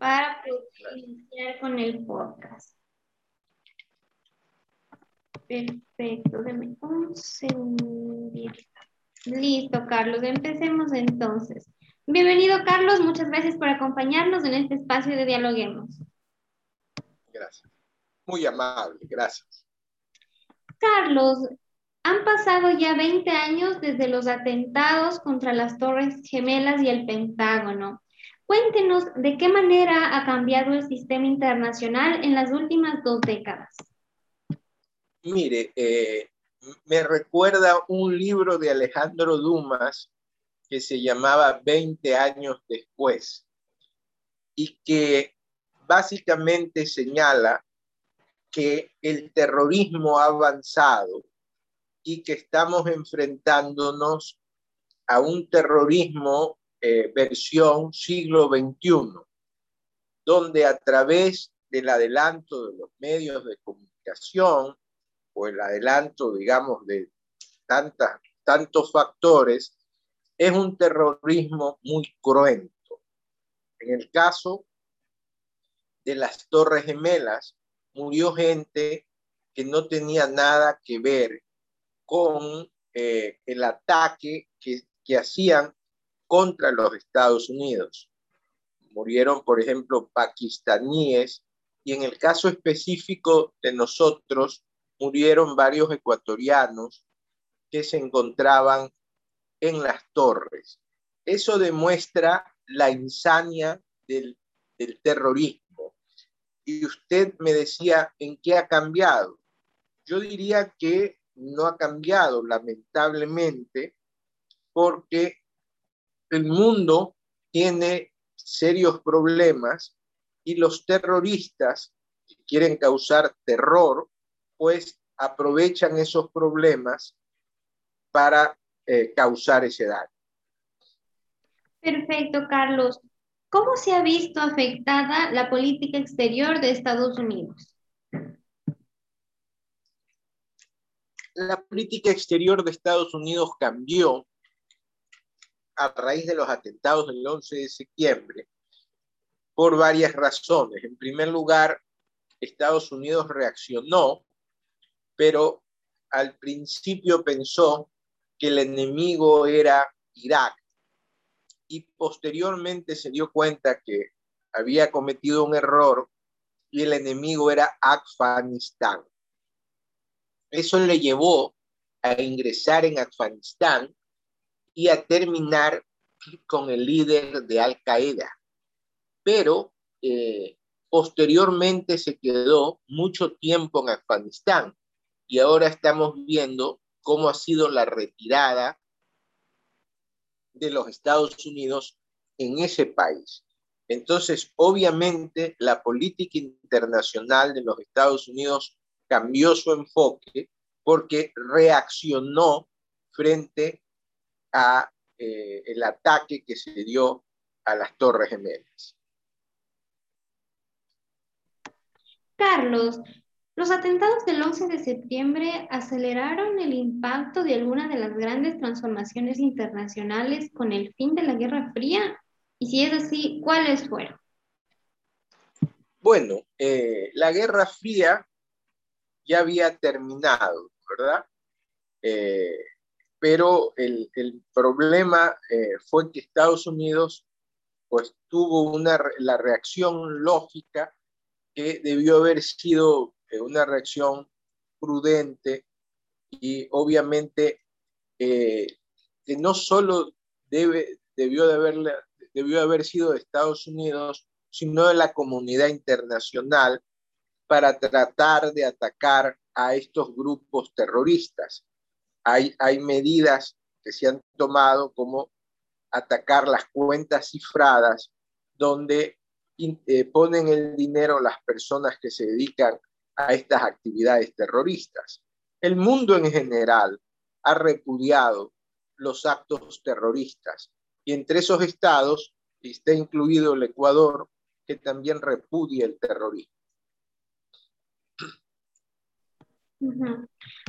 para iniciar con el podcast. Perfecto, deme un segundo. Listo, Carlos, empecemos entonces. Bienvenido, Carlos, muchas gracias por acompañarnos en este espacio de Dialoguemos. Gracias. Muy amable, gracias. Carlos, han pasado ya 20 años desde los atentados contra las Torres Gemelas y el Pentágono. Cuéntenos de qué manera ha cambiado el sistema internacional en las últimas dos décadas. Mire, eh, me recuerda un libro de Alejandro Dumas que se llamaba 20 años después y que básicamente señala que el terrorismo ha avanzado y que estamos enfrentándonos a un terrorismo eh, versión siglo XXI, donde a través del adelanto de los medios de comunicación o el adelanto, digamos, de tantas, tantos factores, es un terrorismo muy cruento. En el caso de las Torres Gemelas, murió gente que no tenía nada que ver con eh, el ataque que, que hacían contra los Estados Unidos. Murieron, por ejemplo, pakistaníes y en el caso específico de nosotros, murieron varios ecuatorianos que se encontraban en las torres. Eso demuestra la insania del, del terrorismo. Y usted me decía, ¿en qué ha cambiado? Yo diría que no ha cambiado, lamentablemente, porque el mundo tiene serios problemas y los terroristas que quieren causar terror, pues aprovechan esos problemas para eh, causar ese daño. Perfecto, Carlos. ¿Cómo se ha visto afectada la política exterior de Estados Unidos? la política exterior de Estados Unidos cambió a raíz de los atentados del 11 de septiembre por varias razones. En primer lugar, Estados Unidos reaccionó, pero al principio pensó que el enemigo era Irak y posteriormente se dio cuenta que había cometido un error y el enemigo era Afganistán. Eso le llevó a ingresar en Afganistán y a terminar con el líder de Al Qaeda. Pero eh, posteriormente se quedó mucho tiempo en Afganistán y ahora estamos viendo cómo ha sido la retirada de los Estados Unidos en ese país. Entonces, obviamente, la política internacional de los Estados Unidos cambió su enfoque porque reaccionó frente a eh, el ataque que se dio a las Torres Gemelas. Carlos, los atentados del 11 de septiembre aceleraron el impacto de alguna de las grandes transformaciones internacionales con el fin de la Guerra Fría. Y si es así, ¿cuáles fueron? Bueno, eh, la Guerra Fría ya había terminado, ¿verdad? Eh, pero el, problema eh, fue que Estados Unidos pues tuvo una, la reacción lógica que debió haber sido eh, una reacción prudente y obviamente que no solo debe, debió, de haber, debió haber sido de Estados Unidos, sino de la comunidad internacional para tratar de atacar a estos grupos terroristas. Hay, medidas que se han tomado como atacar las cuentas cifradas, donde eh, ponen el dinero las personas que se dedican a estas actividades terroristas. El mundo en general ha repudiado los actos terroristas y entre esos estados está incluido el Ecuador, que también repudia el terrorismo.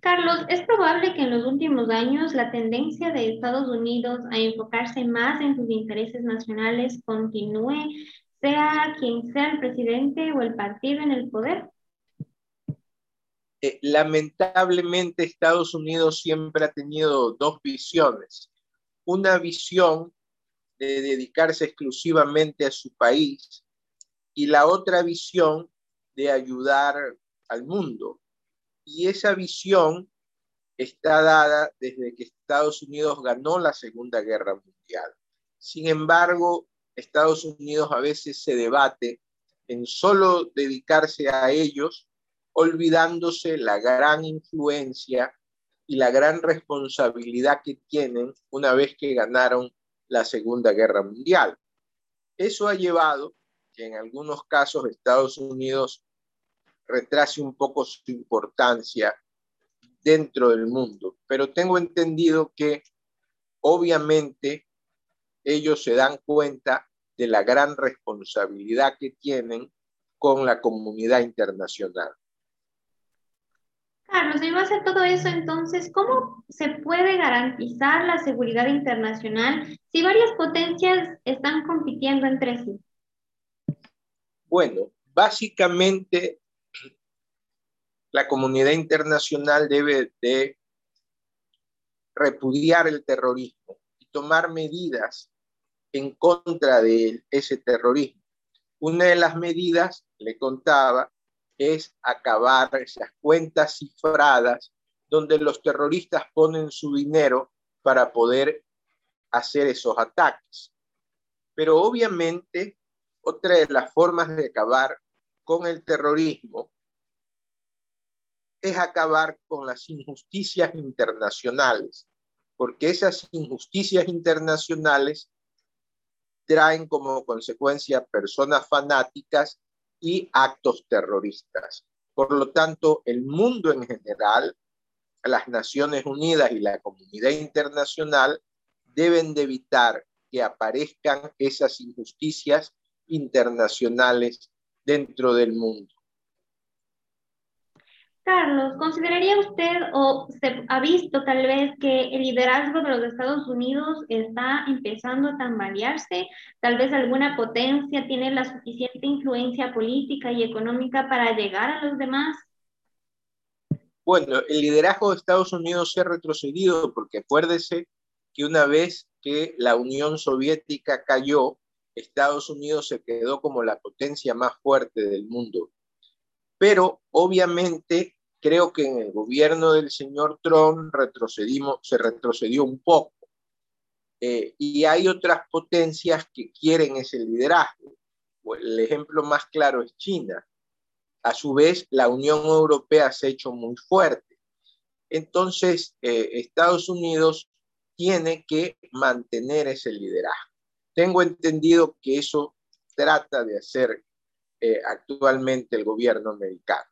Carlos, ¿es probable que en los últimos años la tendencia de Estados Unidos a enfocarse más en sus intereses nacionales continúe sea quien sea el presidente o el partido en el poder? Eh, lamentablemente Estados Unidos siempre ha tenido dos visiones. Una visión de dedicarse exclusivamente a su país y la otra visión de ayudar al mundo. Y esa visión está dada desde que Estados Unidos ganó la Segunda Guerra Mundial. Sin embargo, Estados Unidos a veces se debate en solo dedicarse a ellos, olvidándose la gran influencia y la gran responsabilidad que tienen una vez que ganaron la Segunda Guerra Mundial. Eso ha llevado que en algunos casos Estados Unidos retrase un poco su importancia dentro del mundo, pero tengo entendido que obviamente ellos se dan cuenta de la gran responsabilidad que tienen con la comunidad internacional. Carlos, y base a todo eso, entonces, ¿cómo se puede garantizar la seguridad internacional si varias potencias están compitiendo entre sí? Bueno, básicamente la comunidad internacional debe de repudiar el terrorismo y tomar medidas en contra de ese terrorismo. Una de las medidas, le contaba, es acabar esas cuentas cifradas donde los terroristas ponen su dinero para poder hacer esos ataques. Pero obviamente, otra de las formas de acabar con el terrorismo es acabar con las injusticias internacionales, porque esas injusticias internacionales traen como consecuencia personas fanáticas y actos terroristas. Por lo tanto, el mundo en general, las Naciones Unidas y la comunidad internacional deben de evitar que aparezcan esas injusticias internacionales dentro del mundo. Carlos, ¿consideraría usted o se ha visto tal vez que el liderazgo de los Estados Unidos está empezando a tambalearse? Tal vez alguna potencia tiene la suficiente influencia política y económica para llegar a los demás. Bueno, el liderazgo de Estados Unidos se ha retrocedido porque acuérdese que una vez que la Unión Soviética cayó, Estados Unidos se quedó como la potencia más fuerte del mundo. Pero obviamente creo que en el gobierno del señor Trump retrocedimos, se retrocedió un poco. Eh, y hay otras potencias que quieren ese liderazgo. El ejemplo más claro es China. A su vez, la Unión Europea se ha hecho muy fuerte. Entonces, eh, Estados Unidos tiene que mantener ese liderazgo. Tengo entendido que eso trata de hacer eh, actualmente el gobierno americano.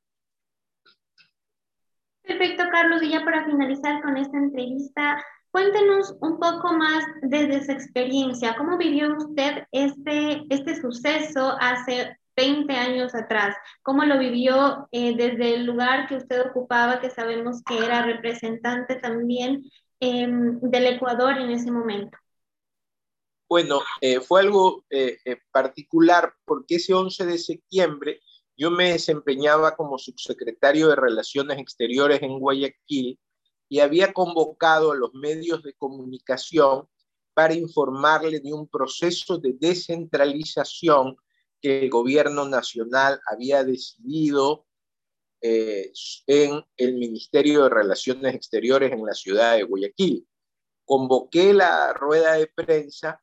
Perfecto, Carlos. Y ya para finalizar con esta entrevista, cuéntenos un poco más desde su experiencia. ¿Cómo vivió usted este, este suceso hace 20 años atrás? ¿Cómo lo vivió eh, desde el lugar que usted ocupaba, que sabemos que era representante también em, del Ecuador en ese momento? Bueno, eh, fue algo eh, particular porque ese 11 de septiembre yo me desempeñaba como subsecretario de Relaciones Exteriores en Guayaquil y había convocado a los medios de comunicación para informarle de un proceso de descentralización que el gobierno nacional había decidido eh, en el Ministerio de Relaciones Exteriores en la ciudad de Guayaquil. Convoqué la rueda de prensa,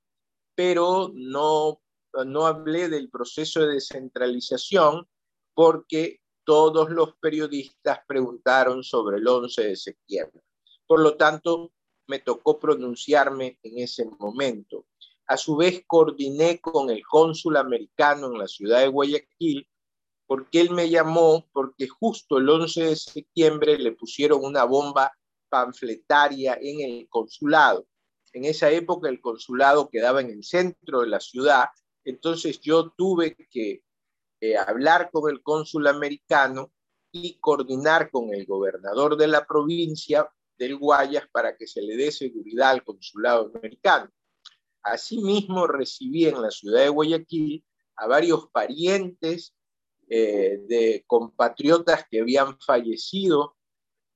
pero no, no hablé del proceso de descentralización porque todos los periodistas preguntaron sobre el 11 de septiembre. Por lo tanto, me tocó pronunciarme en ese momento. A su vez, coordiné con el cónsul americano en la ciudad de Guayaquil, porque él me llamó porque justo el 11 de septiembre le pusieron una bomba panfletaria en el consulado. En esa época el consulado quedaba en el centro de la ciudad, entonces yo tuve que eh, hablar con el cónsul americano y coordinar con el gobernador de la provincia del Guayas para que se le dé seguridad al consulado americano. Asimismo, recibí en la ciudad de Guayaquil a varios parientes eh, de compatriotas que habían fallecido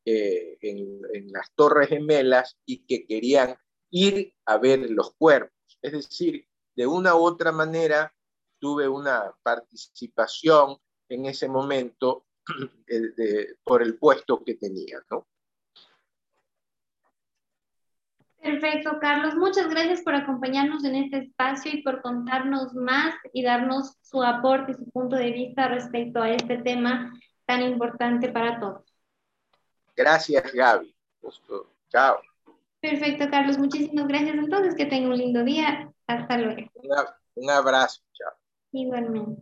eh, en, en, las Torres Gemelas y que querían ir a ver los cuerpos. Es decir, de una u otra manera tuve una participación en ese momento de, por el puesto que tenía, ¿no? Perfecto, Carlos. Muchas gracias por acompañarnos en este espacio y por contarnos más y darnos su aporte y su punto de vista respecto a este tema tan importante para todos. Gracias, Gaby. Chao. Perfecto, Carlos. Muchísimas gracias. Entonces, que tenga un lindo día. Hasta luego. un abrazo. Chao. Igualmente.